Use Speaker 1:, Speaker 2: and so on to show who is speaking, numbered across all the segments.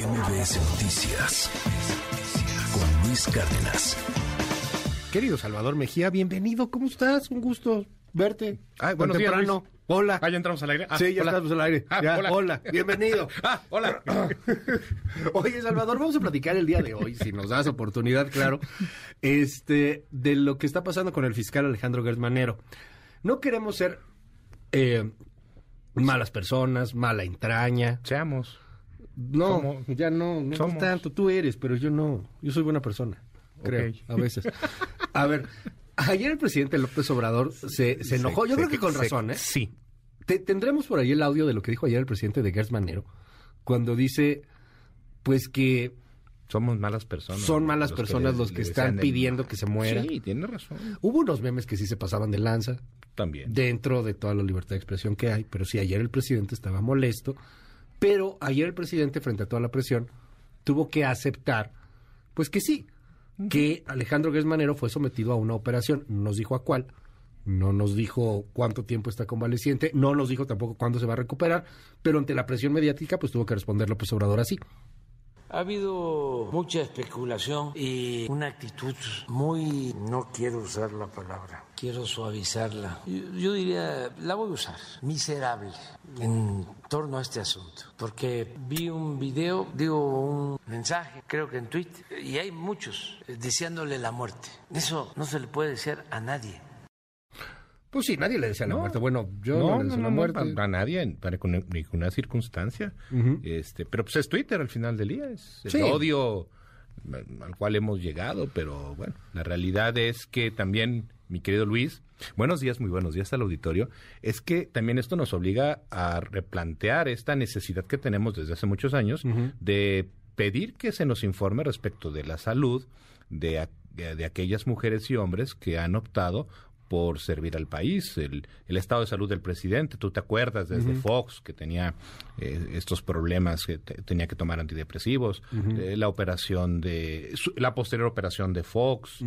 Speaker 1: MBS Noticias con Luis Cárdenas.
Speaker 2: Querido Salvador Mejía, bienvenido. ¿Cómo estás? Un gusto verte.
Speaker 3: Ay, días,
Speaker 2: temprano.
Speaker 3: Luis.
Speaker 2: Hola.
Speaker 3: Ah, ya entramos al aire. Ah,
Speaker 2: sí, ya
Speaker 3: hola.
Speaker 2: estamos al aire.
Speaker 3: Ah,
Speaker 2: Ya,
Speaker 3: hola.
Speaker 2: hola. Bienvenido.
Speaker 3: Ah, hola.
Speaker 2: Oye, Salvador, vamos a platicar el día de hoy, si nos das oportunidad, claro, este, de lo que está pasando con el fiscal Alejandro Gersmanero. No queremos ser eh, malas personas, mala entraña.
Speaker 3: Seamos.
Speaker 2: No, ya no, no
Speaker 3: somos.
Speaker 2: tanto. Tú eres, pero yo no. Yo soy buena persona, creo, a veces. A ver, ayer el presidente López Obrador se, se enojó. Yo
Speaker 3: Se-
Speaker 2: creo que con
Speaker 3: se-
Speaker 2: razón, ¿eh?
Speaker 3: Sí.
Speaker 2: Te- tendremos por ahí el audio de lo que dijo ayer el presidente de Gers Manero, cuando dice, pues que
Speaker 3: Somos malas personas.
Speaker 2: son malas
Speaker 3: Los
Speaker 2: personas los que están pidiendo que se muera.
Speaker 3: Sí, tiene razón.
Speaker 2: Hubo unos memes que sí se pasaban de lanza
Speaker 3: También.
Speaker 2: dentro de toda la libertad de expresión que hay, pero sí, ayer el presidente estaba molesto, pero ayer el presidente, frente a toda la presión, tuvo que aceptar, pues que sí, que Alejandro Gers Manero fue sometido a una operación, no nos dijo a cuál, no nos dijo cuánto tiempo está convaleciente, no nos dijo tampoco cuándo se va a recuperar, pero ante la presión mediática, pues tuvo que responder López Obrador así.
Speaker 4: Ha habido mucha especulación y una actitud muy, no quiero usar la palabra, quiero suavizarla. Yo, yo diría, la voy a usar, miserable en torno a este asunto. Porque vi un video, digo un mensaje, creo que en Twitter, y hay muchos eh, deseándole la muerte. Eso no se le puede decir a nadie.
Speaker 2: Pues sí, nadie le desea la
Speaker 3: No.
Speaker 2: muerte. Bueno, yo no,
Speaker 3: no,
Speaker 2: le deseo
Speaker 3: no,
Speaker 2: la muerte.
Speaker 3: para nadie, para con ninguna circunstancia. Este, pero pues es Twitter al final del día, es el
Speaker 2: Sí.
Speaker 3: odio al al cual hemos llegado, pero bueno, la realidad es que también, mi querido Luis, buenos días, muy buenos días al auditorio, es que también esto nos obliga a replantear esta necesidad que tenemos desde hace muchos años de pedir que se nos informe respecto de la salud de, a- de aquellas mujeres y hombres que han optado por servir al país, el, el estado de salud del presidente, tú te acuerdas desde Fox que tenía eh, estos problemas, que te- tenía que tomar antidepresivos, eh, la operación de, su- la posterior operación de Fox,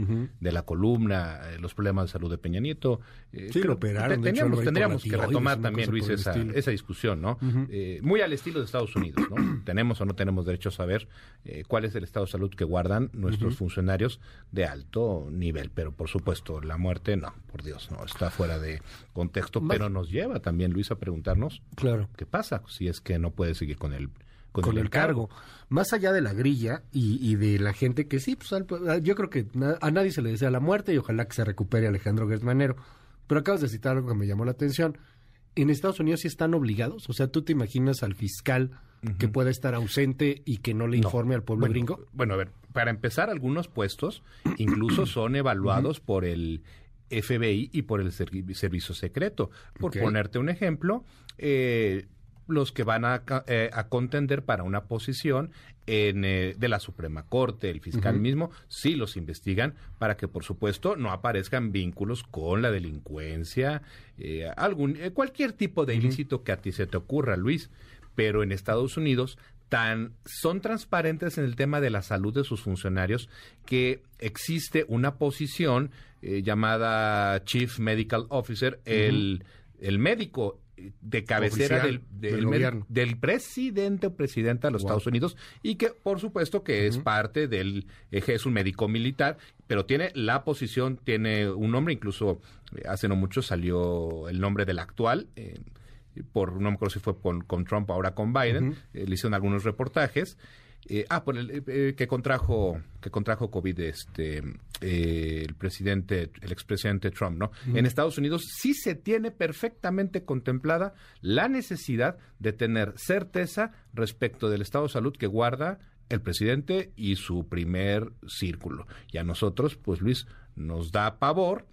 Speaker 3: de la columna, eh, los problemas de salud de Peña Nieto. eh,
Speaker 2: Sí, lo operaron, hecho,
Speaker 3: teníamos,
Speaker 2: ahí
Speaker 3: tendríamos que retomar también, Luis, esa, esa discusión, ¿no? Muy al estilo de Estados Unidos, ¿no? tenemos o no tenemos derecho a saber cuál es el estado de salud que guardan nuestros funcionarios de alto nivel, pero por supuesto la muerte no, por Dios, no, está fuera de contexto, pero nos lleva también, Luis, a preguntarnos
Speaker 2: Claro.
Speaker 3: qué pasa si es que no puede seguir con el con,
Speaker 2: con el cargo. Más allá de la grilla y, y de la gente que sí, pues al- yo creo que na- a nadie se le desea la muerte y ojalá que se recupere Alejandro Gersmanero. Pero acabas de citar algo que me llamó la atención. En Estados Unidos sí están obligados, o sea, tú te imaginas al fiscal que pueda estar ausente y que no le
Speaker 3: No.
Speaker 2: informe al pueblo
Speaker 3: bueno,
Speaker 2: gringo.
Speaker 3: Bueno, a ver, para empezar, algunos puestos incluso son evaluados por el FBI y por el servi- servicio secreto. Por ponerte un ejemplo, eh, los que van a, eh, a contender para una posición en, eh, de la Suprema Corte, el fiscal mismo, sí los investigan para que, por supuesto, no aparezcan vínculos con la delincuencia, eh, algún, eh, cualquier tipo de ilícito que a ti se te ocurra, Luis. Pero en Estados Unidos tan son transparentes en el tema de la salud de sus funcionarios que existe una posición eh, llamada Chief Medical Officer, el, el médico eh, de cabecera
Speaker 2: Oficial
Speaker 3: del, del, presidente o presidenta de los
Speaker 2: Wow.
Speaker 3: Estados Unidos y que por supuesto que es parte del eje, es un médico militar, pero tiene la posición, tiene un nombre, incluso eh, hace no mucho salió el nombre del actual, eh, por no me acuerdo si fue con, con Trump ahora con Biden, eh, le hicieron algunos reportajes. Eh, ah, por el eh, eh, que contrajo que contrajo COVID este el presidente el expresidente Trump, ¿no? En Estados Unidos sí se tiene perfectamente contemplada la necesidad de tener certeza respecto del estado de salud que guarda el presidente y su primer círculo. Y a nosotros, pues Luis, nos da pavor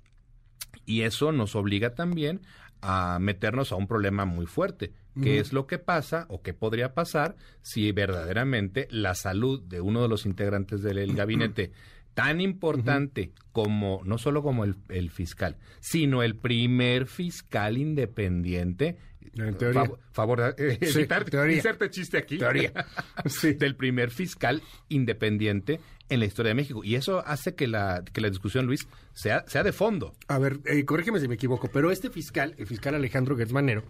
Speaker 3: y eso nos obliga también a meternos a un problema muy fuerte, que es lo que pasa o que podría pasar si verdaderamente la salud de uno de los integrantes del el gabinete tan importante como, no solo como el, el fiscal, sino el primer fiscal independiente.
Speaker 2: En teoría.
Speaker 3: Fav- favor, eh,
Speaker 2: Sí,
Speaker 3: evitar-
Speaker 2: teoría.
Speaker 3: inserte chiste aquí.
Speaker 2: Teoría. Sí.
Speaker 3: Del primer fiscal independiente en la historia de México. Y eso hace que la, que la discusión, Luis, sea, sea de fondo.
Speaker 2: A ver, eh, corrígeme si me equivoco, pero este fiscal, el fiscal Alejandro Gersmanero,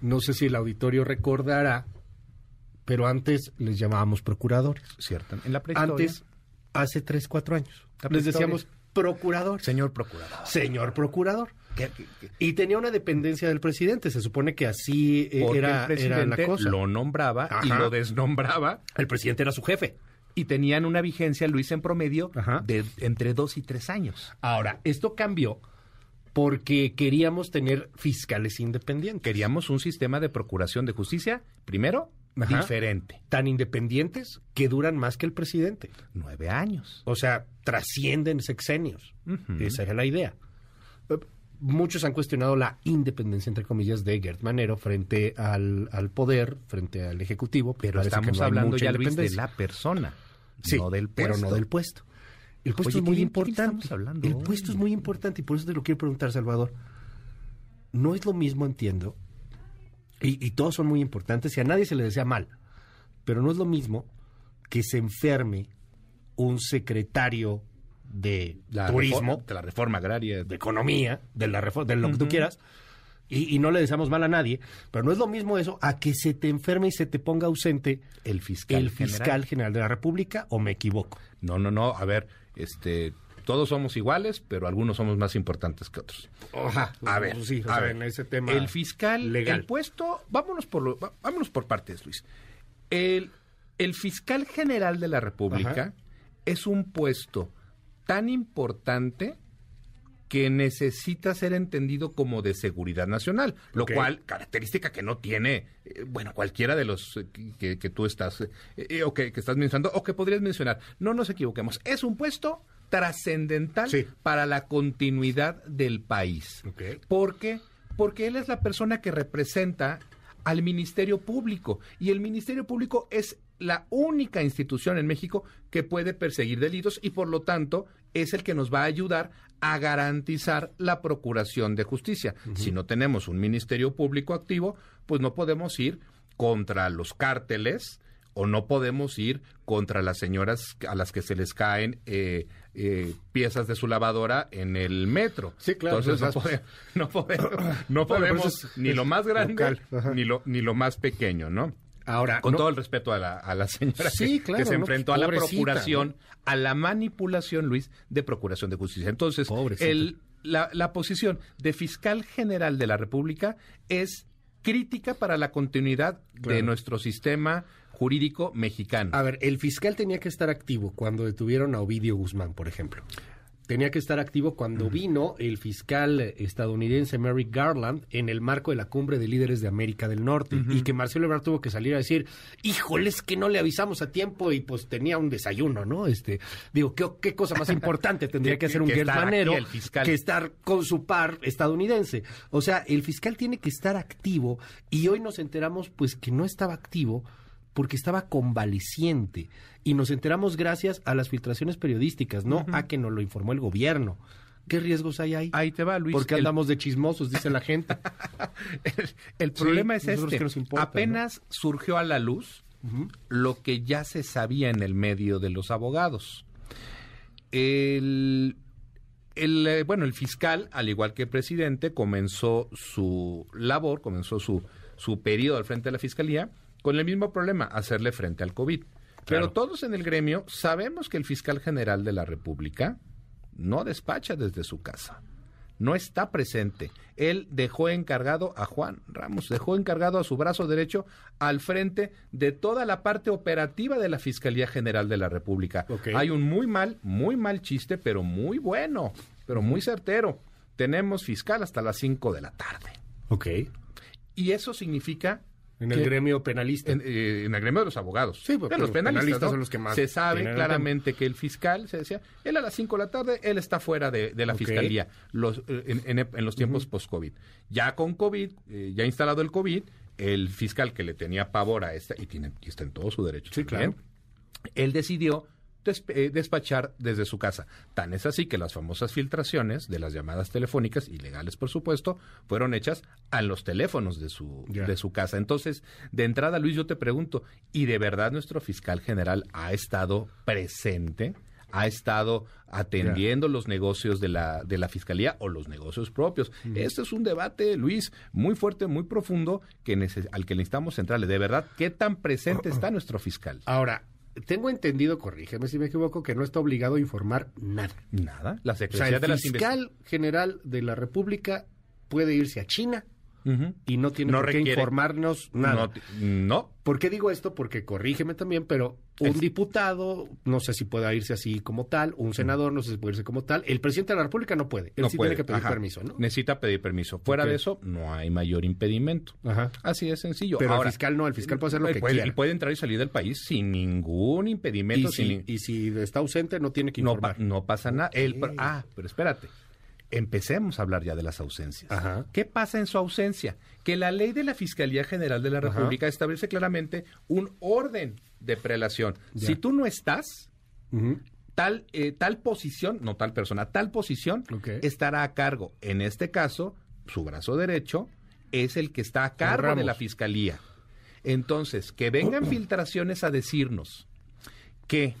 Speaker 2: no sé si el auditorio recordará, pero antes les llamábamos procuradores.
Speaker 3: Cierto. En la prehistoria.
Speaker 2: Antes, hace tres, cuatro años,
Speaker 3: La
Speaker 2: les decíamos procurador.
Speaker 3: Señor procurador.
Speaker 2: Señor procurador.
Speaker 3: ¿Qué- qué- qué?
Speaker 2: Y tenía una dependencia del presidente. Se supone que así eh, era,
Speaker 3: el
Speaker 2: era la
Speaker 3: presidente
Speaker 2: cosa.
Speaker 3: lo nombraba y lo desnombraba
Speaker 2: El presidente era su jefe.
Speaker 3: Y tenían una vigencia, Luis, en promedio
Speaker 2: Ajá.
Speaker 3: de entre dos y tres años.
Speaker 2: Ahora, esto cambió porque queríamos tener fiscales independientes.
Speaker 3: Queríamos un sistema de procuración de justicia, primero,
Speaker 2: Ajá.
Speaker 3: diferente.
Speaker 2: Tan independientes que duran más que el presidente.
Speaker 3: Nueve años.
Speaker 2: O sea, trascienden sexenios. Esa era la idea. Muchos han cuestionado la independencia, entre comillas, de Gert Manero frente al, al poder, frente al Ejecutivo.
Speaker 3: Pero estamos
Speaker 2: no
Speaker 3: hablando ya, Luis, de la persona,
Speaker 2: Sí,
Speaker 3: no del puesto.
Speaker 2: pero no del puesto. El puesto
Speaker 3: Oye,
Speaker 2: es muy
Speaker 3: ¿qué- qué
Speaker 2: importante.
Speaker 3: hablando
Speaker 2: el
Speaker 3: hoy?
Speaker 2: puesto es muy importante y por eso te lo quiero preguntar, Salvador. No es lo mismo, entiendo, y, y todos son muy importantes y a nadie se le desea mal, pero no es lo mismo que se enferme un secretario de
Speaker 3: La
Speaker 2: turismo,
Speaker 3: reforma- de la reforma agraria.
Speaker 2: de economía, de la reforma, de lo que tú quieras, y, y no le deseamos mal a nadie, pero no es lo mismo eso a que se te enferme y se te ponga ausente
Speaker 3: El fiscal.
Speaker 2: el
Speaker 3: general.
Speaker 2: fiscal general de la República, o me equivoco.
Speaker 3: No, no, no. A ver, este, todos somos iguales, pero algunos somos más importantes que otros.
Speaker 2: Ajá,
Speaker 3: A ver,
Speaker 2: sí,
Speaker 3: a ver,
Speaker 2: en ese tema
Speaker 3: el fiscal,
Speaker 2: legal.
Speaker 3: el puesto, vámonos por lo- vámonos por partes, Luis. El, el fiscal general de la República
Speaker 2: Ajá.
Speaker 3: es un puesto tan importante que necesita ser entendido como de seguridad nacional, lo cual característica que no tiene, eh, bueno, cualquiera de los eh, que, que tú estás eh, o que, que estás mencionando o que podrías mencionar. No nos equivoquemos, es un puesto trascendental
Speaker 2: Sí.
Speaker 3: para la continuidad del país.
Speaker 2: Ok.
Speaker 3: ¿Por qué? Porque él es la persona que representa al Ministerio Público y el Ministerio Público es la única institución en México que puede perseguir delitos y por lo tanto es el que nos va a ayudar a garantizar la procuración de justicia. Si no tenemos un Ministerio Público activo, pues no podemos ir contra los cárteles o no podemos ir contra las señoras a las que se les caen eh, eh, piezas de su lavadora en el metro.
Speaker 2: Sí, claro,
Speaker 3: Entonces no, pode- no podemos, no podemos
Speaker 2: es-
Speaker 3: ni lo más grande ni lo, ni lo más pequeño, ¿no?
Speaker 2: Ahora,
Speaker 3: Con
Speaker 2: no-
Speaker 3: todo el respeto a la, a la señora
Speaker 2: Sí,
Speaker 3: que,
Speaker 2: claro,
Speaker 3: que se
Speaker 2: ¿no?
Speaker 3: enfrentó a la procuración,
Speaker 2: ¿no?
Speaker 3: a la manipulación, Luis, de procuración de justicia. Entonces, el, la, la posición de fiscal general de la República es crítica para la continuidad de nuestro sistema jurídico mexicano.
Speaker 2: A ver, el fiscal tenía que estar activo cuando detuvieron a Ovidio Guzmán, por ejemplo. Tenía que estar activo cuando vino el fiscal estadounidense Merrick Garland en el marco de la cumbre de líderes de América del Norte y que Marcelo Ebrard tuvo que salir a decir, híjoles que no le avisamos a tiempo y pues tenía un desayuno, ¿no? Este, digo, ¿qué, qué cosa más importante tendría
Speaker 3: Que-
Speaker 2: hacer un
Speaker 3: que
Speaker 2: Gert
Speaker 3: estar aquí
Speaker 2: Manero
Speaker 3: el fiscal.
Speaker 2: que estar con su par estadounidense? O sea, el fiscal tiene que estar activo y hoy nos enteramos pues que no estaba activo porque estaba convaleciente y nos enteramos gracias a las filtraciones periodísticas, no a que nos lo informó el gobierno. ¿Qué riesgos hay ahí?
Speaker 3: Ahí te va, Luis.
Speaker 2: Porque
Speaker 3: El-
Speaker 2: andamos de chismosos, dice la gente.
Speaker 3: El, el problema es este.
Speaker 2: que nos importa,
Speaker 3: Apenas surgió a la luz lo que ya se sabía en el medio de los abogados. El, el, eh, bueno, el fiscal, al igual que el presidente, comenzó su labor, comenzó su, su periodo al frente de la fiscalía con el mismo problema, hacerle frente al COVID. Pero todos en el gremio sabemos que el fiscal general de la República no despacha desde su casa no está presente. Él dejó encargado a Juan Ramos, dejó encargado a su brazo derecho al frente de toda la parte operativa de la Fiscalía General de la República. Hay un muy mal, muy mal chiste, pero muy bueno, pero muy certero. Tenemos fiscal hasta las 5 de la tarde.
Speaker 2: ok.
Speaker 3: Y eso significa
Speaker 2: En el
Speaker 3: que-
Speaker 2: gremio penalista.
Speaker 3: en, eh, en el gremio de los abogados.
Speaker 2: Sí, porque
Speaker 3: los
Speaker 2: los
Speaker 3: penalistas,
Speaker 2: penalistas
Speaker 3: ¿no?
Speaker 2: son los que más
Speaker 3: Se sabe claramente que el fiscal, se decía, él a las 5 de la tarde, él está fuera de, de la fiscalía los, eh, en, en- en los tiempos post-COVID. Ya con COVID, eh, ya instalado el COVID, el fiscal que le tenía pavor a esta, y, tiene, y está en todo su derecho
Speaker 2: Sí,
Speaker 3: también,
Speaker 2: claro.
Speaker 3: él decidió despachar desde su casa. Tan es así que las famosas filtraciones de las llamadas telefónicas, ilegales por supuesto, fueron hechas a los teléfonos de su, de su casa. Entonces, de entrada, Luis, yo te pregunto, ¿y de verdad nuestro fiscal general ha estado presente? ha estado atendiendo los negocios de la, de la fiscalía o los negocios propios. Este es un debate, Luis, muy fuerte, muy profundo, que al que necesitamos centrarle. De verdad, ¿qué tan presente está nuestro fiscal?
Speaker 2: Ahora, tengo entendido, corrígeme si me equivoco, que no está obligado a informar nada.
Speaker 3: Nada.
Speaker 2: La Secretaría de la fiscal general de la República puede irse a China y no tiene por qué informarnos nada.
Speaker 3: No,
Speaker 2: ¿Por qué digo esto? Porque corrígeme también, pero un diputado, no sé si pueda irse así como tal, un senador, no sé si puede irse como tal, el presidente de la República no puede, él sí tiene que pedir permiso, ¿no?
Speaker 3: Necesita pedir permiso. Fuera de eso, no hay mayor impedimento. Así de sencillo.
Speaker 2: Pero el fiscal no, el fiscal puede hacer lo que quiera.
Speaker 3: Y puede entrar y salir del país sin ningún impedimento.
Speaker 2: Y, si, está ausente, no tiene que informar.
Speaker 3: No, pasa nada. ah, pero espérate empecemos a hablar ya de las ausencias. ¿Qué pasa en su ausencia? Que la ley de la Fiscalía General de la República establece claramente un orden de prelación. Si tú no estás, tal, eh, tal posición, no tal persona, tal posición estará a cargo. En este caso, su brazo derecho es el que está a cargo de la Fiscalía. Entonces, que vengan filtraciones a decirnos que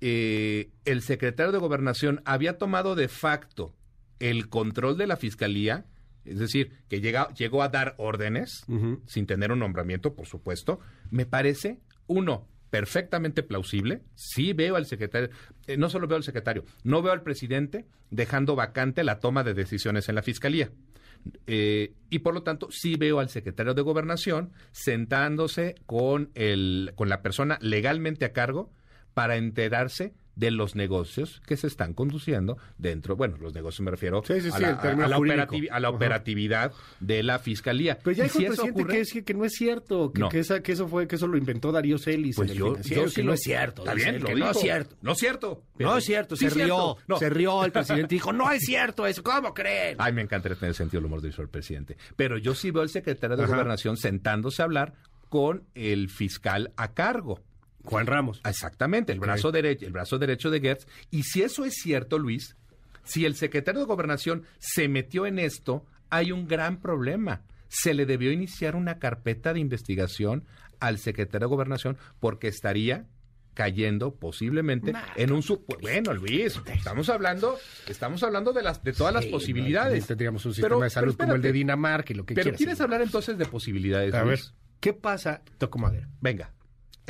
Speaker 3: eh, el secretario de Gobernación había tomado de facto el control de la fiscalía, es decir, que llega, llegó a dar órdenes sin tener un nombramiento, por supuesto, me parece, uno, perfectamente plausible. Sí veo al secretario, eh, no solo veo al secretario, no veo al presidente dejando vacante la toma de decisiones en la fiscalía. Eh, y por lo tanto, sí veo al secretario de Gobernación sentándose con, el, con la persona legalmente a cargo para enterarse de los negocios que se están conduciendo dentro, bueno, los negocios me refiero a, la, operatividad de la fiscalía.
Speaker 2: Pero ya hay presidente que, es, que no es cierto, que, que, esa, que, eso fue, que eso lo inventó Darío Celis.
Speaker 3: Pues yo, yo sí
Speaker 2: que no es cierto.
Speaker 3: Está bien,
Speaker 2: que no es cierto.
Speaker 3: No es cierto.
Speaker 2: No es cierto, se rió, se rió el presidente dijo, no es cierto eso, ¿cómo creen?
Speaker 3: Ay, me encantaría tener sentido el humor de el presidente. Pero yo sí veo al secretario de Gobernación sentándose a hablar con el fiscal a cargo.
Speaker 2: Juan Ramos.
Speaker 3: Exactamente, el, brazo derecho, el brazo derecho de Gertz. Y si eso es cierto, Luis, si el secretario de Gobernación se metió en esto, hay un gran problema. Se le debió iniciar una carpeta de investigación al secretario de Gobernación porque estaría cayendo posiblemente en un bueno Luis estamos hablando estamos hablando de las de todas las posibilidades.
Speaker 2: tendríamos un sistema de salud como el de Dinamarca y lo que
Speaker 3: pero quieres hablar entonces de posibilidades
Speaker 2: a ver qué pasa toco madera.
Speaker 3: Venga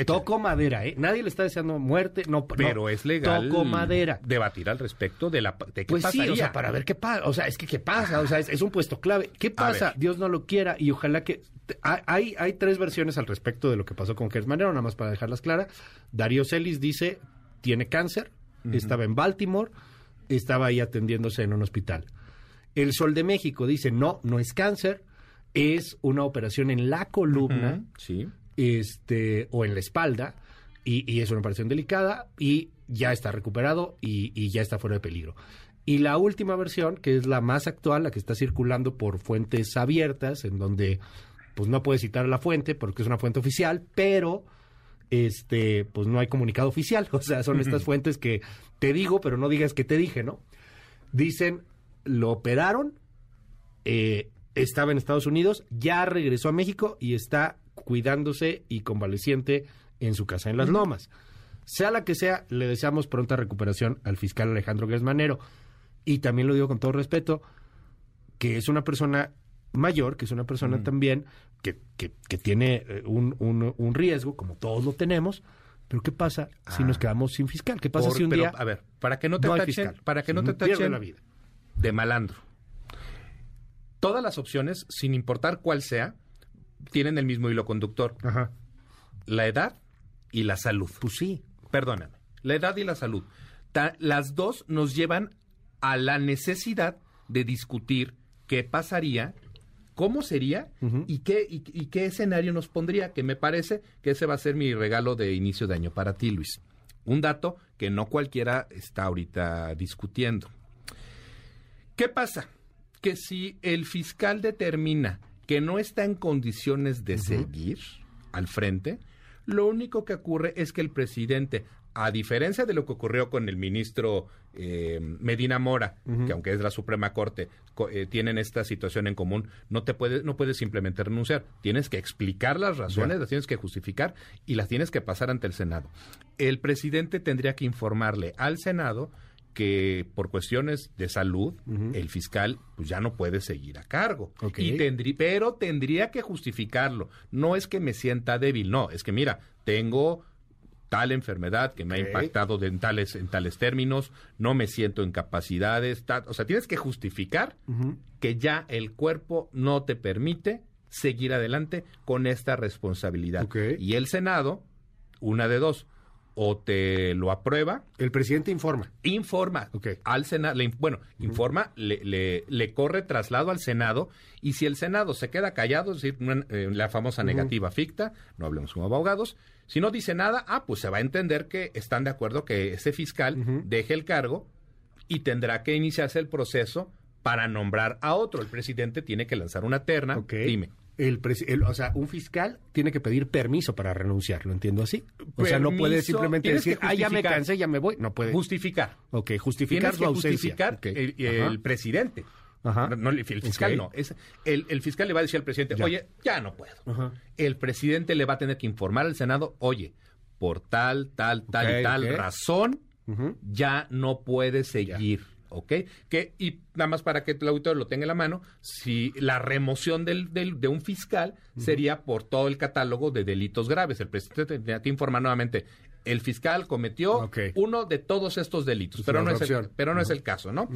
Speaker 2: Toco madera, ¿eh? Nadie le está deseando muerte, no.
Speaker 3: Pero es legal.
Speaker 2: Toco madera.
Speaker 3: Debatir al respecto de la. De qué
Speaker 2: pues
Speaker 3: sí,
Speaker 2: o sea, para ver qué pasa. O sea, es que qué pasa. O sea, es, un puesto clave. ¿Qué pasa? Dios no lo quiera y ojalá que. Hay, hay tres versiones al respecto de lo que pasó con Gers Manero, nada más para dejarlas claras. Darío Celis dice: tiene cáncer, estaba en Baltimore, estaba ahí atendiéndose en un hospital. El Sol de México dice: no, no es cáncer, es una operación en la columna.
Speaker 3: Sí
Speaker 2: este, o en la espalda, y, es una operación delicada, y ya está recuperado y, ya está fuera de peligro. Y la última versión, que es la más actual, la que está circulando por fuentes abiertas, en donde pues no puede citar la fuente porque es una fuente oficial, pero este pues no hay comunicado oficial, o sea, son estas fuentes que te digo, pero no digas que te dije, ¿no? Dicen, lo operaron, eh, estaba en Estados Unidos, ya regresó a México y está cuidándose y convaleciente en su casa en Las Lomas. Sea la que sea, le deseamos pronta recuperación al fiscal Alejandro Gesmanero. Y también lo digo con todo respeto, que es una persona mayor, que es una persona también que, que, tiene eh, un, un, riesgo, como todos lo tenemos. Pero ¿qué pasa si nos ah. quedamos sin fiscal? ¿Qué pasa si un día
Speaker 3: a ver, para que no te tachen, para que no te tachen
Speaker 2: la vida
Speaker 3: de malandro? Todas las opciones, sin importar cuál sea, tienen el mismo hilo conductor.
Speaker 2: Ajá.
Speaker 3: La edad y la salud.
Speaker 2: Pues sí.
Speaker 3: Perdóname. La edad y la salud. las dos nos llevan a la necesidad de discutir qué pasaría, cómo sería y, qué, y, qué escenario nos pondría, que me parece que ese va a ser mi regalo de inicio de año para ti, Luis. Un dato que no cualquiera está ahorita discutiendo. ¿Qué pasa? Que si el fiscal determina que no está en condiciones de seguir al frente, Lo único que ocurre es que el presidente, a diferencia de lo que ocurrió con el ministro eh, Medina Mora, que aunque es la Suprema Corte, co- eh, tienen esta situación en común, no te puedes, no puedes simplemente renunciar. Tienes que explicar las razones, las tienes que justificar y las tienes que pasar ante el Senado. El presidente tendría que informarle al Senado que por cuestiones de salud el fiscal pues ya no puede seguir a cargo. Y tendrí- pero tendría que justificarlo. No es que me sienta débil no es que mira tengo tal enfermedad que me ha impactado en tales en tales términos no me siento en capacidades o sea tienes que justificar que ya el cuerpo no te permite seguir adelante con esta responsabilidad. Y el senado una de dos o te lo aprueba
Speaker 2: El presidente informa.
Speaker 3: informa
Speaker 2: Ok.
Speaker 3: al Senado, le bueno, informa, le, le- le corre traslado al Senado y si el Senado se queda callado, es decir, una- eh, la famosa negativa ficta, no hablemos como abogados, si no dice nada, ah, pues se va a entender que están de acuerdo que ese fiscal deje el cargo y tendrá que iniciarse el proceso para nombrar a otro. El presidente tiene que lanzar una terna. Dime.
Speaker 2: El el- o sea, un fiscal tiene que pedir permiso para renunciar, ¿lo entiendo así? O sea, no puede simplemente decir, ah, ya me cansé, ya me voy. No puede.
Speaker 3: Justificar.
Speaker 2: ok, justificar
Speaker 3: Tienes
Speaker 2: su
Speaker 3: que
Speaker 2: ausencia.
Speaker 3: justificar el, presidente.
Speaker 2: Ajá.
Speaker 3: No, el fiscal no. Es, el, el fiscal le va a decir al presidente,
Speaker 2: Ya.
Speaker 3: oye, ya no puedo.
Speaker 2: Ajá.
Speaker 3: El presidente le va a tener que informar al Senado, oye, por tal, tal, tal y tal razón, ya no puede seguir. ¿Ok? Que, y nada más para que el auditor lo tenga en la mano, si la remoción del, del- de un fiscal sería por todo el catálogo de delitos graves. El presidente tendría que informar nuevamente, el fiscal cometió uno de todos estos delitos, pero no, es el, pero no es el caso, ¿no?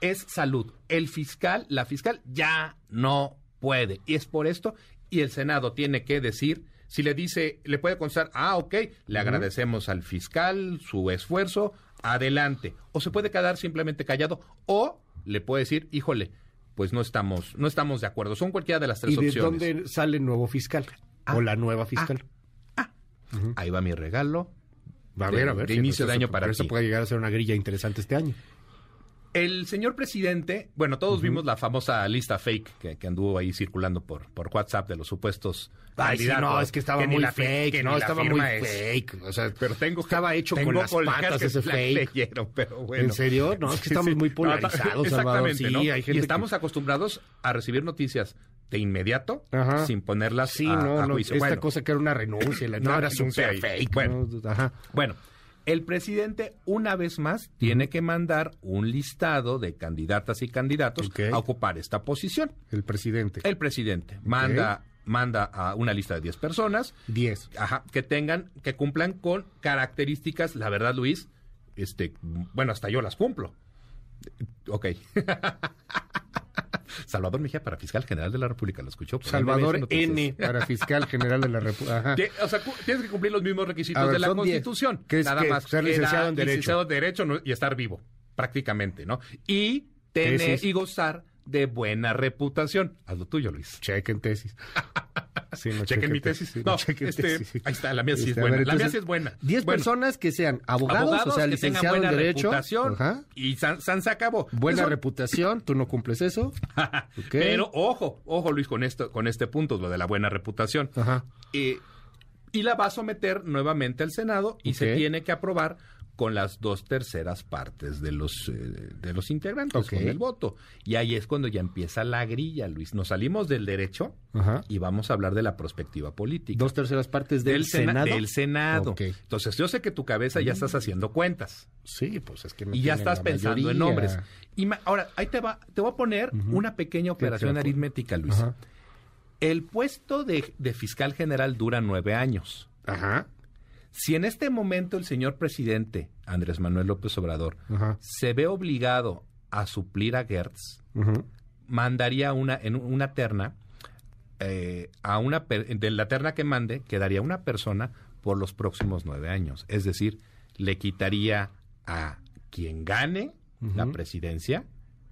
Speaker 3: Es salud. El fiscal, la fiscal ya no puede. Y es por esto, y el Senado tiene que decir, si le dice, le puede constar, ah, ok, le agradecemos al fiscal su esfuerzo, adelante. O se puede quedar simplemente callado, o le puede decir, híjole, pues no estamos, no estamos de acuerdo. Son cualquiera de las tres
Speaker 2: ¿Y de
Speaker 3: opciones.
Speaker 2: dónde sale el nuevo fiscal? o la nueva fiscal.
Speaker 3: Ahí va mi regalo.
Speaker 2: Va a ver, a ver.
Speaker 3: de inicio de año para
Speaker 2: Eso
Speaker 3: ti.
Speaker 2: puede llegar a ser una grilla interesante este año.
Speaker 3: El señor presidente, bueno, todos vimos la famosa lista fake que, que anduvo ahí circulando por, por WhatsApp de los supuestos
Speaker 2: Ay, sí,
Speaker 3: candidatos,
Speaker 2: no, es que estaba
Speaker 3: ni
Speaker 2: muy
Speaker 3: la
Speaker 2: fake,
Speaker 3: que
Speaker 2: no, estaba muy
Speaker 3: es-
Speaker 2: fake. O sea,
Speaker 3: Pero tengo
Speaker 2: estaba hecho
Speaker 3: tengo
Speaker 2: con las patas
Speaker 3: que
Speaker 2: ese fake.
Speaker 3: leyeron, pero bueno.
Speaker 2: ¿En serio? No, es que estamos muy polarizados, Salvador.
Speaker 3: Exactamente, ¿no?
Speaker 2: hay gente
Speaker 3: y estamos
Speaker 2: que-
Speaker 3: acostumbrados a recibir noticias de inmediato
Speaker 2: Ajá.
Speaker 3: sin ponerlas
Speaker 2: Sí,
Speaker 3: a,
Speaker 2: no,
Speaker 3: a
Speaker 2: no,
Speaker 3: juicio.
Speaker 2: esta
Speaker 3: Bueno,
Speaker 2: cosa que era una renuncia, la- no, era super fake.
Speaker 3: Bueno.
Speaker 2: ¿no? Ajá.
Speaker 3: Bueno, el presidente una vez más tiene que mandar un listado de candidatas y candidatos a ocupar esta posición.
Speaker 2: El presidente.
Speaker 3: El presidente manda, manda a una lista de 10 personas
Speaker 2: 10.
Speaker 3: ajá, que tengan, que cumplan con características, la verdad, Luis, este, bueno, hasta yo las cumplo. Ok. Salvador Mejía para fiscal general de la República, ¿lo escuchó?
Speaker 2: Salvador. N para fiscal general de la República.
Speaker 3: O sea, tienes que cumplir los mismos requisitos
Speaker 2: ver,
Speaker 3: de la. Constitución.
Speaker 2: ¿Qué es
Speaker 3: Nada
Speaker 2: qué?
Speaker 3: más.
Speaker 2: Ser licenciado en Derecho.
Speaker 3: licenciado en Derecho no- y estar vivo, prácticamente, ¿no? Y tener
Speaker 2: Tesis.
Speaker 3: y gozar de buena reputación. Haz lo tuyo, Luis.
Speaker 2: Chequen tesis. Sí, no,
Speaker 3: Chequen mi tesis.
Speaker 2: sí,
Speaker 3: no,
Speaker 2: chequen
Speaker 3: este,
Speaker 2: tesis,
Speaker 3: ahí está, la mía sí es
Speaker 2: Este,
Speaker 3: buena.
Speaker 2: ver,
Speaker 3: la mía sí es buena.
Speaker 2: 10
Speaker 3: Bueno,
Speaker 2: personas que sean abogados,
Speaker 3: abogados
Speaker 2: o sea,
Speaker 3: que tengan
Speaker 2: licenciado en
Speaker 3: buena
Speaker 2: Derecho.
Speaker 3: reputación
Speaker 2: Ajá.
Speaker 3: y san, san se acabó.
Speaker 2: Buena
Speaker 3: Eso-
Speaker 2: reputación, tú no cumples eso.
Speaker 3: Pero ojo, ojo Luis con esto, con este punto, lo de la buena reputación.
Speaker 2: Ajá.
Speaker 3: Eh, y la va a someter nuevamente al Senado y se tiene que aprobar con las dos terceras partes de los eh, de los integrantes con el voto. Y ahí es cuando ya empieza la grilla Luis. Nos salimos del derecho
Speaker 2: Ajá.
Speaker 3: y vamos a hablar de la perspectiva política.
Speaker 2: Dos terceras partes del,
Speaker 3: Sena-
Speaker 2: Senado.
Speaker 3: del Senado. Entonces yo sé que tu cabeza ya estás haciendo cuentas.
Speaker 2: Sí, pues es que no
Speaker 3: y ya estás pensando en nombres. Y ma- ahora ahí te va te voy a poner una pequeña operación aritmética Luis.
Speaker 2: Ajá.
Speaker 3: el puesto de, de fiscal general dura nueve años.
Speaker 2: Ajá.
Speaker 3: Si en este momento el señor presidente Andrés Manuel López Obrador se ve obligado a suplir a Gertz, mandaría una en una terna eh, a una per- de la terna que mande quedaría una persona por los próximos nueve años. Es decir, le quitaría a quien gane la presidencia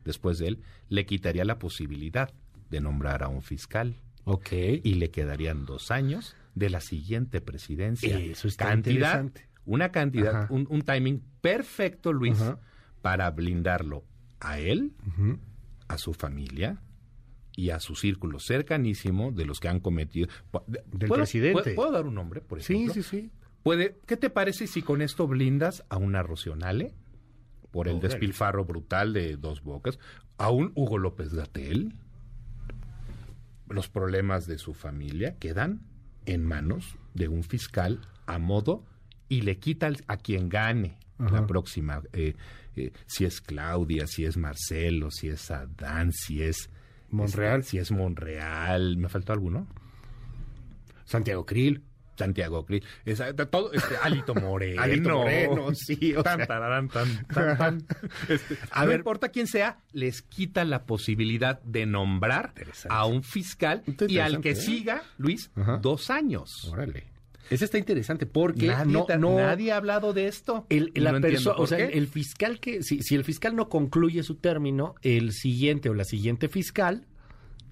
Speaker 3: después de él, le quitaría la posibilidad de nombrar a un fiscal
Speaker 2: Ok.
Speaker 3: y le quedarían dos años de la siguiente presidencia.
Speaker 2: Eso está
Speaker 3: cantidad,
Speaker 2: interesante.
Speaker 3: una cantidad, un, un timing perfecto, Luis,
Speaker 2: Ajá.
Speaker 3: para blindarlo a él, a su familia y a su círculo cercanísimo de los que han cometido.
Speaker 2: Del presidente.
Speaker 3: ¿puedo, puedo dar un nombre, por ejemplo?
Speaker 2: Sí, sí, sí.
Speaker 3: Puede, ¿Qué te parece si con esto blindas a una Rocionale por el despilfarro brutal de dos bocas? ¿A un Hugo López Gatel? Los problemas de su familia quedan en manos de un fiscal a modo y le quita a quien gane la próxima. eh, eh, si es Claudia, si es Marcelo, si es Adán, si es...
Speaker 2: Monreal.
Speaker 3: este, si es Monreal. ¿Me faltó alguno?
Speaker 2: Santiago Krill.
Speaker 3: Santiago Cris, todo, este, Alito Moreno.
Speaker 2: Alito Moreno, sí, o
Speaker 3: Tan,
Speaker 2: sea.
Speaker 3: tararán, tan, tan, tan. Este,
Speaker 2: A
Speaker 3: no
Speaker 2: ver.
Speaker 3: importa quién sea, les quita la posibilidad de nombrar a un fiscal y al que
Speaker 2: ¿eh?
Speaker 3: siga, Luis,
Speaker 2: Ajá.
Speaker 3: dos años.
Speaker 2: Órale. Ese está interesante porque
Speaker 3: Nadie,
Speaker 2: no,
Speaker 3: nadie ha hablado de esto.
Speaker 2: el,
Speaker 3: no
Speaker 2: o sea, el fiscal que, si, si el fiscal no concluye su término, el siguiente o la siguiente fiscal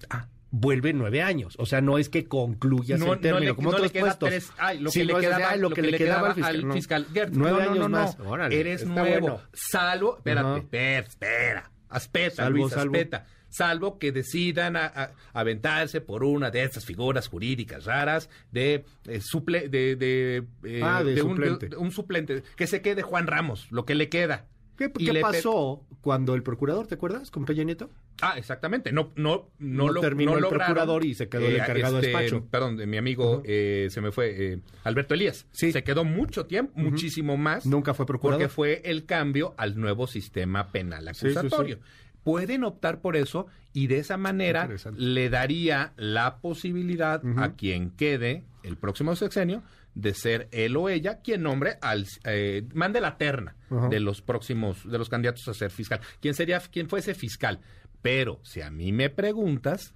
Speaker 2: ah, vuelve nueve años. O sea, no es que concluyas
Speaker 3: no,
Speaker 2: el término,
Speaker 3: no le,
Speaker 2: como
Speaker 3: no le
Speaker 2: otros
Speaker 3: queda
Speaker 2: puestos.
Speaker 3: tres- ay, lo
Speaker 2: Sí,
Speaker 3: que, le quedaba,
Speaker 2: ay, lo que le quedaba al fiscal.
Speaker 3: Gert,
Speaker 2: Nueve años
Speaker 3: no, no.
Speaker 2: más. Órale,
Speaker 3: Eres nuevo.
Speaker 2: bueno.
Speaker 3: Salvo, espérate, espera, espera. Aspeta,
Speaker 2: Salvo,
Speaker 3: Luis,
Speaker 2: salvo.
Speaker 3: aspeta. Salvo que decidan a- a- aventarse por una de estas figuras jurídicas raras de eh, suple, de, de, eh,
Speaker 2: Ah, de suplente.
Speaker 3: de un suplente. Que se quede Juan Ramos, lo que le queda.
Speaker 2: ¿Qué, pasó cuando el procurador, te acuerdas, con Peña Nieto?
Speaker 3: Ah, exactamente. No, no, no,
Speaker 2: No
Speaker 3: lo,
Speaker 2: terminó
Speaker 3: no
Speaker 2: el
Speaker 3: lograron,
Speaker 2: procurador y se quedó el encargado de despacho.
Speaker 3: Perdón, mi amigo, eh, se me fue, eh, Alberto Elías.
Speaker 2: Sí.
Speaker 3: Se quedó mucho tiempo, muchísimo más.
Speaker 2: Nunca fue procurador.
Speaker 3: Porque fue el cambio al nuevo sistema penal
Speaker 2: Sí, sí, sí.
Speaker 3: acusatorio. Pueden optar por eso y de esa manera le daría la posibilidad a quien quede el próximo sexenio de ser él o ella quien nombre al eh, mande la terna de los próximos de los candidatos a ser fiscal. ¿Quién sería quién fuese fiscal? Pero si a mí me preguntas,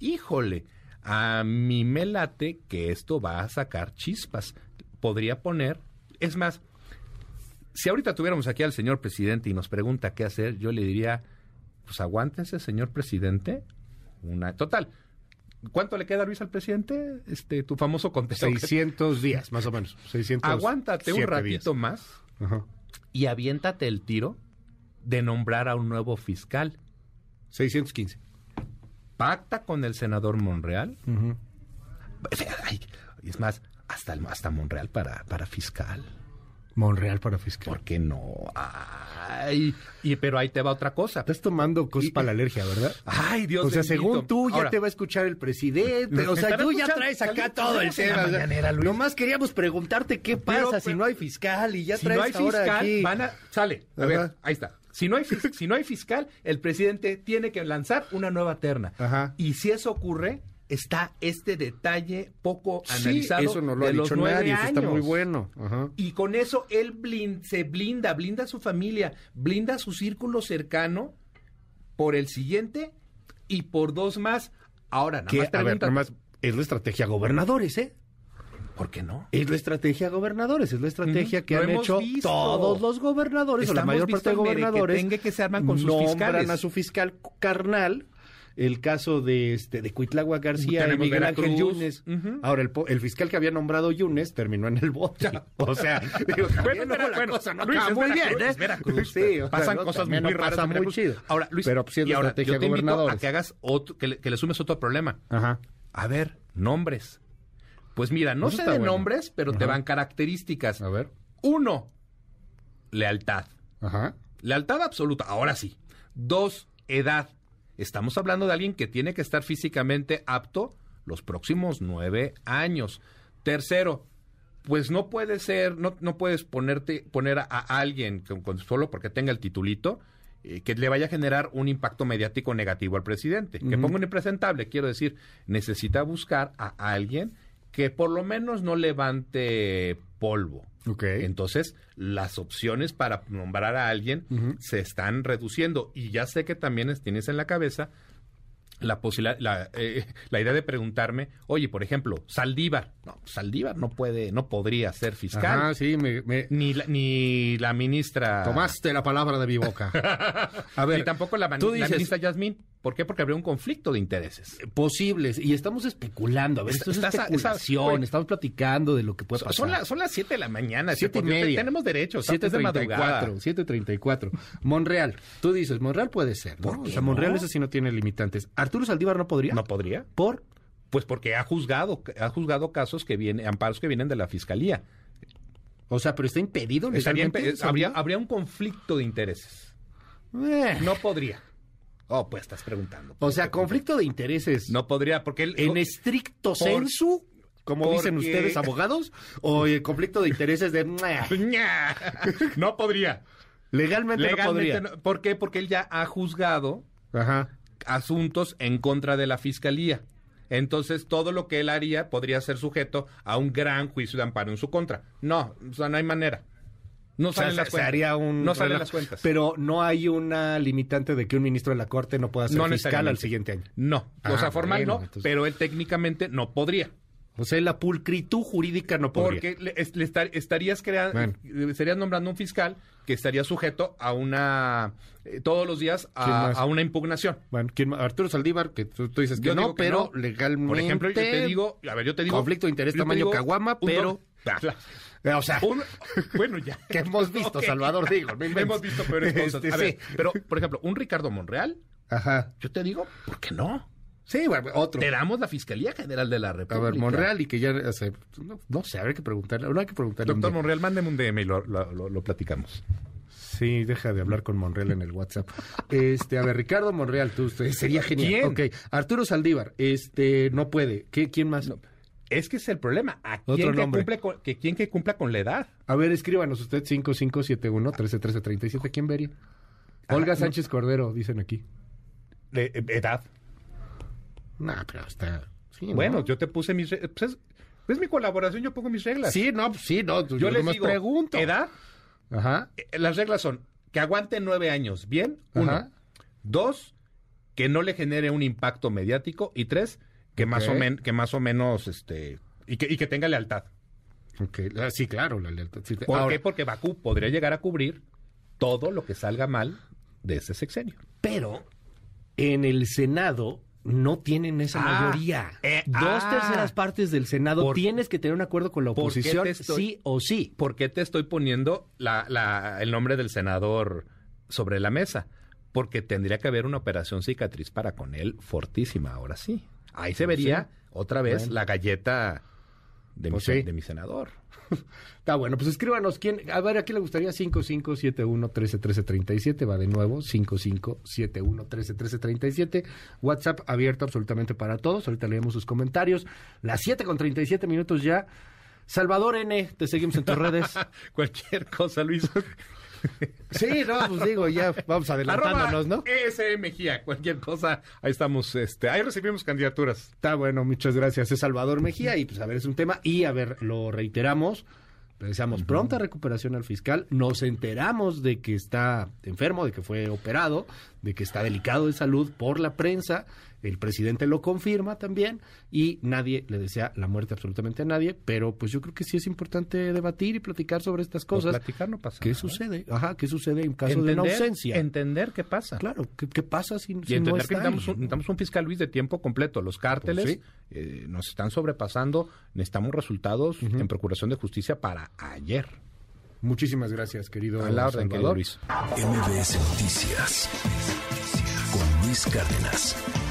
Speaker 3: híjole, a mí me late que esto va a sacar chispas. Podría poner, es más, si ahorita tuviéramos aquí al señor presidente y nos pregunta qué hacer, yo le diría, pues aguántense, señor presidente. Una total. ¿Cuánto le queda Luis al presidente? Este, tu famoso contestador.
Speaker 2: 600 días, más o menos. 600
Speaker 3: Aguántate un ratito
Speaker 2: días.
Speaker 3: más
Speaker 2: Ajá.
Speaker 3: y aviéntate el tiro de nombrar a un nuevo fiscal.
Speaker 2: 615.
Speaker 3: Pacta con el senador Monreal. Ay, es más, hasta, hasta Monreal para, para fiscal.
Speaker 2: Monreal para fiscal.
Speaker 3: ¿Por qué no? Ay, y, pero ahí te va otra cosa.
Speaker 2: Estás tomando cosas
Speaker 3: Y-
Speaker 2: para la alergia, ¿verdad?
Speaker 3: Ay, Dios
Speaker 2: o sea,
Speaker 3: bendito.
Speaker 2: según tú, ya
Speaker 3: Ahora,
Speaker 2: te va a escuchar el presidente. O sea, tú ya traes acá todo el tema. Nomás queríamos preguntarte qué pasa
Speaker 3: Pero,
Speaker 2: si no hay fiscal y ya
Speaker 3: si
Speaker 2: traes
Speaker 3: no hay
Speaker 2: ahora
Speaker 3: fiscal,
Speaker 2: aquí.
Speaker 3: van a... Sale, a
Speaker 2: Ajá.
Speaker 3: ver, ahí está. Si no, hay, si no hay fiscal, el presidente tiene que lanzar una nueva terna.
Speaker 2: Ajá.
Speaker 3: Y si eso ocurre, está este detalle poco
Speaker 2: Sí,
Speaker 3: analizado
Speaker 2: eso no lo
Speaker 3: de
Speaker 2: ha
Speaker 3: los
Speaker 2: dicho nadie, eso está muy bueno. Ajá.
Speaker 3: Y con eso él se blinda, blinda a su familia, blinda a su círculo cercano por el siguiente y por dos más. Ahora, nada
Speaker 2: Que,
Speaker 3: más
Speaker 2: a ver, es la estrategia gobernadores, ¿eh?
Speaker 3: ¿por qué no?
Speaker 2: Es la estrategia gobernadores, es la estrategia que
Speaker 3: lo
Speaker 2: han hecho
Speaker 3: visto.
Speaker 2: todos los gobernadores, o la mayor parte de gobernadores.
Speaker 3: merequetengue que se arman con sus fiscales.
Speaker 2: a su fiscal carnal. El caso de este de Cuitlagua García y Miguel Ángel
Speaker 3: Veracruz.
Speaker 2: Yunes.
Speaker 3: Ujú.
Speaker 2: Ahora, el, fiscal que había nombrado Yunes terminó en el bote. O sea, digo,
Speaker 3: Bueno,
Speaker 2: la
Speaker 3: bueno,
Speaker 2: cosa no
Speaker 3: Luis, es
Speaker 2: muy
Speaker 3: Veracruz,
Speaker 2: bien, ¿eh?
Speaker 3: Veracruz.
Speaker 2: Sí, o
Speaker 3: pasan cosas muy raras.
Speaker 2: pasa
Speaker 3: en
Speaker 2: muy
Speaker 3: Veracruz.
Speaker 2: chido.
Speaker 3: Ahora, Luis,
Speaker 2: Pero
Speaker 3: y ahora,
Speaker 2: estrategia
Speaker 3: yo te invito a que hagas otro, que le, que le sumes otro problema.
Speaker 2: Ajá.
Speaker 3: A ver, nombres. Pues mira, no
Speaker 2: Eso
Speaker 3: sé
Speaker 2: está
Speaker 3: de
Speaker 2: bueno.
Speaker 3: nombres, pero te van características.
Speaker 2: A ver.
Speaker 3: Uno, lealtad.
Speaker 2: Ajá.
Speaker 3: Lealtad absoluta, ahora sí. Dos, edad. Estamos hablando de alguien que tiene que estar físicamente apto los próximos nueve años. Tercero, pues no puede ser, no, no puedes ponerte, poner a, a alguien con, con- solo porque tenga el titulito eh, que le vaya a generar un impacto mediático negativo al presidente. Que
Speaker 2: Ujú.
Speaker 3: ponga un impresentable, quiero decir, necesita buscar a alguien que por lo menos no levante polvo. Entonces, las opciones para nombrar a alguien se están reduciendo. Y ya sé que también es- tienes en la cabeza la posibilidad, la, eh, la idea de preguntarme, oye, por ejemplo, Saldívar. No, Saldívar no puede, no podría ser fiscal.
Speaker 2: Ajá, sí, me, me-
Speaker 3: Ni, la, ni la ministra.
Speaker 2: tomaste la palabra de mi boca. A ver,
Speaker 3: ni tampoco la,
Speaker 2: tú
Speaker 3: la
Speaker 2: dices,
Speaker 3: ministra Yasmín. ¿Por qué? Porque habría un conflicto de intereses.
Speaker 2: Posibles. Y estamos especulando. A ver, esto es especulación.
Speaker 3: estás-
Speaker 2: estamos platicando de lo que puede
Speaker 3: Son,
Speaker 2: pasar.
Speaker 3: son las- son las 7 de la mañana.
Speaker 2: Siete y
Speaker 3: por Dios,
Speaker 2: media.
Speaker 3: Tenemos derecho. Siete de madrugada.
Speaker 2: 7.34, 7.34. Monreal. Tú dices, Monreal puede ser, ¿no?
Speaker 3: ¿Por
Speaker 2: O sea, Monreal
Speaker 3: no?
Speaker 2: ese sí no tiene limitantes. ¿Arturo Saldívar no podría?
Speaker 3: ¿No podría?
Speaker 2: ¿Por?
Speaker 3: Pues porque ha juzgado, ha juzgado casos que vienen, amparos que vienen de la fiscalía.
Speaker 2: O sea, pero está impedido
Speaker 3: Estaría habría, habría un conflicto de intereses.
Speaker 2: Eh.
Speaker 3: No podría. Oh, pues estás preguntando.
Speaker 2: O sea, conflicto de intereses.
Speaker 3: No podría, porque él.
Speaker 2: en estricto
Speaker 3: Por-
Speaker 2: sensu, como dicen ustedes abogados, o el conflicto de intereses de
Speaker 3: no podría.
Speaker 2: legalmente, no
Speaker 3: Legalmente
Speaker 2: podría.
Speaker 3: no- ¿Por qué? Porque él ya ha juzgado
Speaker 2: Ajá.
Speaker 3: asuntos en contra de la fiscalía. Entonces, todo lo que él haría podría ser sujeto a un gran juicio de amparo en su contra. No, o sea, no hay manera. No
Speaker 2: O sea,
Speaker 3: salen las
Speaker 2: se
Speaker 3: cuentas.
Speaker 2: haría un
Speaker 3: no salen las cuentas.
Speaker 2: Pero no hay una limitante de que un ministro de la Corte no pueda ser
Speaker 3: no
Speaker 2: fiscal al siguiente año.
Speaker 3: No,
Speaker 2: Ah,
Speaker 3: o sea, formal
Speaker 2: bueno,
Speaker 3: no,
Speaker 2: entonces-
Speaker 3: pero él técnicamente no podría.
Speaker 2: O sea, la pulcritud jurídica no podría.
Speaker 3: Porque le, le estar- estarías creando, estarías nombrando un fiscal que estaría sujeto a una, eh, todos los días
Speaker 2: ¿Quién
Speaker 3: a, una impugnación.
Speaker 2: Bueno. Arturo Saldívar, que tú, tú dices que
Speaker 3: Yo
Speaker 2: no,
Speaker 3: que
Speaker 2: pero
Speaker 3: no.
Speaker 2: legalmente.
Speaker 3: Por ejemplo, yo te digo, a ver, yo te digo.
Speaker 2: Conflicto de interés tamaño
Speaker 3: digo
Speaker 2: caguama, pero- Eh, O sea,
Speaker 3: Un- bueno, ya.
Speaker 2: que hemos visto,
Speaker 3: Ok.
Speaker 2: Salvador, digo. no.
Speaker 3: Hemos visto peores cosas.
Speaker 2: Este,
Speaker 3: A ver,
Speaker 2: sí.
Speaker 3: pero, por ejemplo, un Ricardo Monreal,
Speaker 2: Ajá.
Speaker 3: yo te digo, ¿por qué no?
Speaker 2: Sí, bueno, otro.
Speaker 3: Te damos la Fiscalía General de la
Speaker 2: A
Speaker 3: República.
Speaker 2: ver, Monreal y que ya... o sea, no, no sé, habrá que preguntarle. No hay que preguntarle. un
Speaker 3: Doctor. Monreal, mándeme un DM y lo, lo- lo- lo platicamos.
Speaker 2: Sí, deja de hablar con Monreal en el WhatsApp. Este, a ver, Ricardo Monreal, tú, usted- sería genial.
Speaker 3: ¿Quién?
Speaker 2: Ok, Arturo Saldívar, este, no puede. ¿Qué, ¿Quién más?
Speaker 3: Es que es el problema. ¿A
Speaker 2: Otro
Speaker 3: quién que,
Speaker 2: nombre.
Speaker 3: cumple con, que quién que cumpla con la edad?
Speaker 2: A ver, escríbanos usted 5571-131337. ¿Quién vería? Olga
Speaker 3: no.
Speaker 2: Sánchez Cordero, dicen aquí.
Speaker 3: De- eh, edad.
Speaker 2: No, pero está... sí, ¿no?
Speaker 3: Bueno, yo te puse mis... pues es, es mi colaboración, yo pongo mis reglas.
Speaker 2: Sí, no, pues sí, no. Yo,
Speaker 3: yo les digo,
Speaker 2: pregunto.
Speaker 3: edad,
Speaker 2: Ajá.
Speaker 3: eh, las reglas son que aguante nueve años, bien, uno.
Speaker 2: Ajá.
Speaker 3: Dos, que no le genere un impacto mediático. Y tres, que, más, o men- que más o menos, este... Y que, y que tenga lealtad.
Speaker 2: Ah, sí, claro, la lealtad. sí.
Speaker 3: ¿Por
Speaker 2: Ahora,
Speaker 3: qué? Porque Bakú podría llegar a cubrir todo lo que salga mal de ese sexenio.
Speaker 2: Pero en el Senado no tienen esa
Speaker 3: Ah,
Speaker 2: mayoría.
Speaker 3: eh,
Speaker 2: Dos
Speaker 3: ah.
Speaker 2: terceras partes del Senado
Speaker 3: Por-
Speaker 2: tienes que tener un acuerdo con la
Speaker 3: ¿Por qué
Speaker 2: oposición,
Speaker 3: estoy-
Speaker 2: sí o sí.
Speaker 3: ¿Por qué te estoy poniendo la- la- el nombre del senador sobre la mesa? Porque tendría que haber una operación cicatriz para con él fortísima, ahora sí. Ahí se vería otra vez
Speaker 2: Bueno.
Speaker 3: la galleta de,
Speaker 2: Pues
Speaker 3: mi,
Speaker 2: sí.
Speaker 3: de mi senador.
Speaker 2: Está bueno, pues escríbanos quién, a ver, ¿a quién le gustaría 5571-131337? Va de nuevo, 5571-131337. WhatsApp abierto absolutamente para todos. Ahorita leemos sus comentarios. Las 7 con 37 minutos ya. Salvador N, te seguimos en tus redes.
Speaker 3: Cualquier cosa, Luis.
Speaker 2: Sí, no, pues digo, ya vamos adelantándonos, ¿no?
Speaker 3: ES Mejía, cualquier cosa. Ahí estamos, este, ahí recibimos candidaturas.
Speaker 2: Está bueno, muchas gracias. Es Salvador Mejía y pues a ver, es un tema. Y a ver, lo reiteramos. Le deseamos pronta recuperación al fiscal. Nos enteramos de que está enfermo, de que fue operado, de que está delicado de salud por la prensa. El presidente lo confirma también y nadie le desea la muerte absolutamente a nadie. Pero pues yo creo que sí es importante debatir y platicar sobre estas
Speaker 3: Por
Speaker 2: cosas.
Speaker 3: platicar no pasa
Speaker 2: ¿Qué
Speaker 3: nada.
Speaker 2: sucede? Ajá, ¿qué sucede en caso de una ausencia?
Speaker 3: Entender qué pasa.
Speaker 2: Claro, ¿qué, qué pasa si,
Speaker 3: Y
Speaker 2: si no
Speaker 3: entender
Speaker 2: está
Speaker 3: que necesitamos
Speaker 2: ahí?
Speaker 3: un, necesitamos un fiscal Luis de tiempo completo. Los cárteles
Speaker 2: Pues sí.
Speaker 3: eh, nos están sobrepasando. Necesitamos resultados en procuración de justicia para ayer.
Speaker 2: Muchísimas gracias, querido
Speaker 3: A la orden. Luis.
Speaker 1: MBS Noticias con Luis Cárdenas.